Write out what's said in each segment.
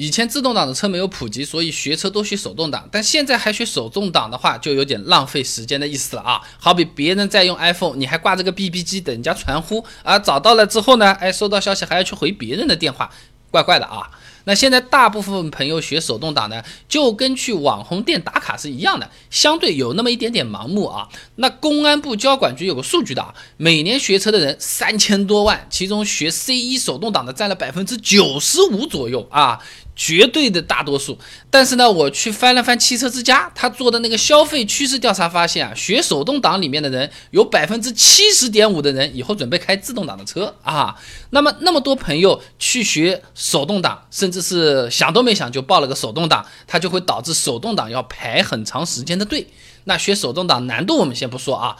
以前自动挡的车没有普及，所以学车都学手动挡。但现在还学手动挡的话，就有点浪费时间的意思了啊！好比别人在用 iPhone，你还挂着个 BB 机等人家传呼啊，找到了之后呢，哎，收到消息还要去回别人的电话，怪怪的啊！那现在大部分朋友学手动挡呢，就跟去网红店打卡是一样的，相对有那么一点点盲目啊。那公安部交管局有个数据的啊，每年学车的人三千多万，其中学 C 一手动挡的占了百分之九十五左右啊。绝对的大多数，但是呢，我去翻了翻汽车之家，他做的那个消费趋势调查发现啊，学手动挡里面的人有百分之七十点五的人以后准备开自动挡的车啊。那么那么多朋友去学手动挡，甚至是想都没想就报了个手动挡，它就会导致手动挡要排很长时间的队。那学手动挡难度我们先不说啊。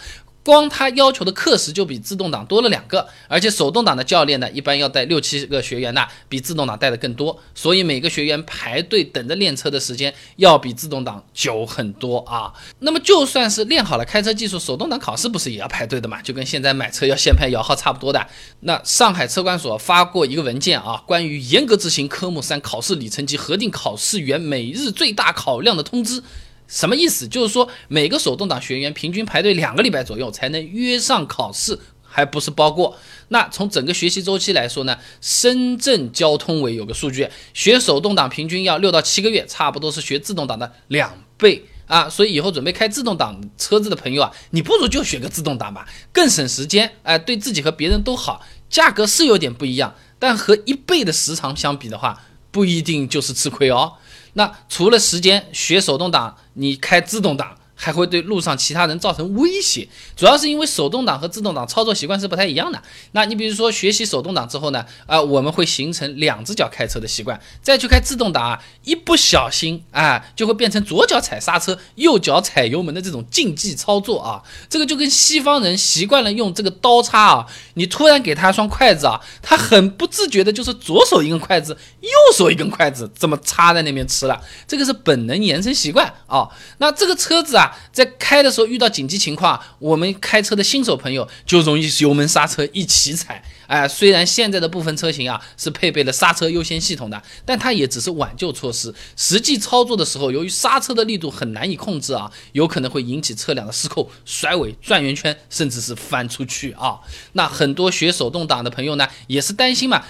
光他要求的课时就比自动挡多了两个，而且手动挡的教练呢，一般要带六七个学员呢，比自动挡带的更多，所以每个学员排队等着练车的时间要比自动挡久很多啊。那么就算是练好了开车技术，手动挡考试不是也要排队的嘛？就跟现在买车要限牌摇号差不多的。那上海车管所发过一个文件啊，关于严格执行科目三考试里程及核定考试员每日最大考量的通知。什么意思？就是说每个手动挡学员平均排队两个礼拜左右才能约上考试，还不是包过。那从整个学习周期来说呢，深圳交通委有个数据，学手动挡平均要六到七个月，差不多是学自动挡的两倍啊。所以以后准备开自动挡车子的朋友啊，你不如就选个自动挡吧，更省时间，哎，对自己和别人都好。价格是有点不一样，但和一倍的时长相比的话，不一定就是吃亏哦。那除了时间学手动挡，你开自动挡。还会对路上其他人造成威胁，主要是因为手动挡和自动挡操作习惯是不太一样的。那你比如说学习手动挡之后呢，啊，我们会形成两只脚开车的习惯，再去开自动挡啊，一不小心啊，就会变成左脚踩刹车，右脚踩油门的这种竞技操作啊。这个就跟西方人习惯了用这个刀叉啊，你突然给他一双筷子啊，他很不自觉的就是左手一根筷子，右右手一根筷子这么插在那边吃了，这个是本能延伸习惯啊。那这个车子啊。在开的时候遇到紧急情况，我们开车的新手朋友就容易油门刹车一起踩。哎，虽然现在的部分车型啊是配备了刹车优先系统的，但它也只是挽救措施。实际操作的时候，由于刹车的力度很难以控制啊，有可能会引起车辆的失控、甩尾、转圆圈，甚至是翻出去啊。那很多学手动挡的朋友呢，也是担心嘛。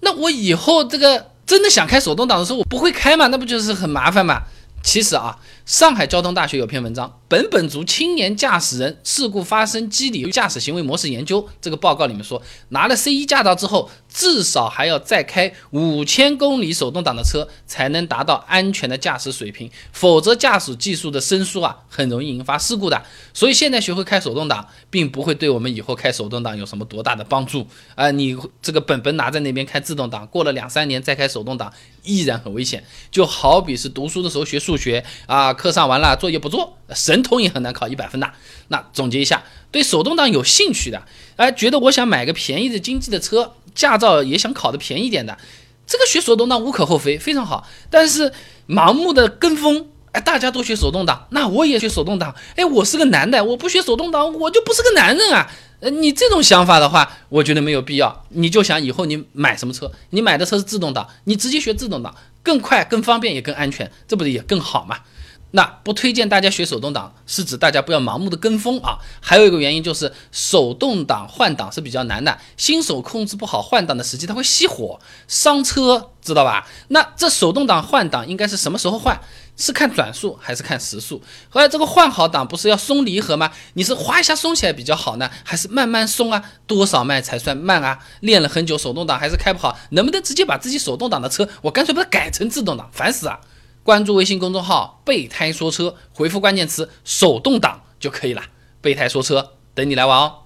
那我以后这个真的想开手动挡的时候，我不会开嘛？那不就是很麻烦嘛？其实啊，上海交通大学有篇文章《本本族青年驾驶人事故发生机理与驾驶行为模式研究》，这个报告里面说，拿了 C 一驾照之后，至少还要再开五千公里手动挡的车，才能达到安全的驾驶水平，否则驾驶技术的生疏啊，很容易引发事故的。所以现在学会开手动挡，并不会对我们以后开手动挡有什么多大的帮助啊！你这个本本拿在那边开自动挡，过了两三年再开手动挡，依然很危险。就好比是读书的时候学数。学啊，课上完了，作业不做，神童也很难考一百分的。那总结一下，对手动挡有兴趣的，哎，觉得我想买个便宜的经济的车，驾照也想考的便宜点的，这个学手动挡无可厚非，非常好。但是盲目的跟风，哎，大家都学手动挡，那我也学手动挡，哎，我是个男的，我不学手动挡，我就不是个男人啊。呃，你这种想法的话，我觉得没有必要。你就想以后你买什么车，你买的车是自动挡，你直接学自动挡。更快、更方便也更安全，这不是也更好吗？那不推荐大家学手动挡，是指大家不要盲目的跟风啊。还有一个原因就是手动挡换挡是比较难的，新手控制不好换挡的时机，它会熄火伤车，知道吧？那这手动挡换挡应该是什么时候换？是看转速还是看时速？后来这个换好挡不是要松离合吗？你是哗一下松起来比较好呢，还是慢慢松啊？多少迈才算慢啊？练了很久手动挡还是开不好，能不能直接把自己手动挡的车，我干脆把它改成自动挡？烦死啊！关注微信公众号“备胎说车”，回复关键词“手动挡”就可以了。备胎说车，等你来玩哦。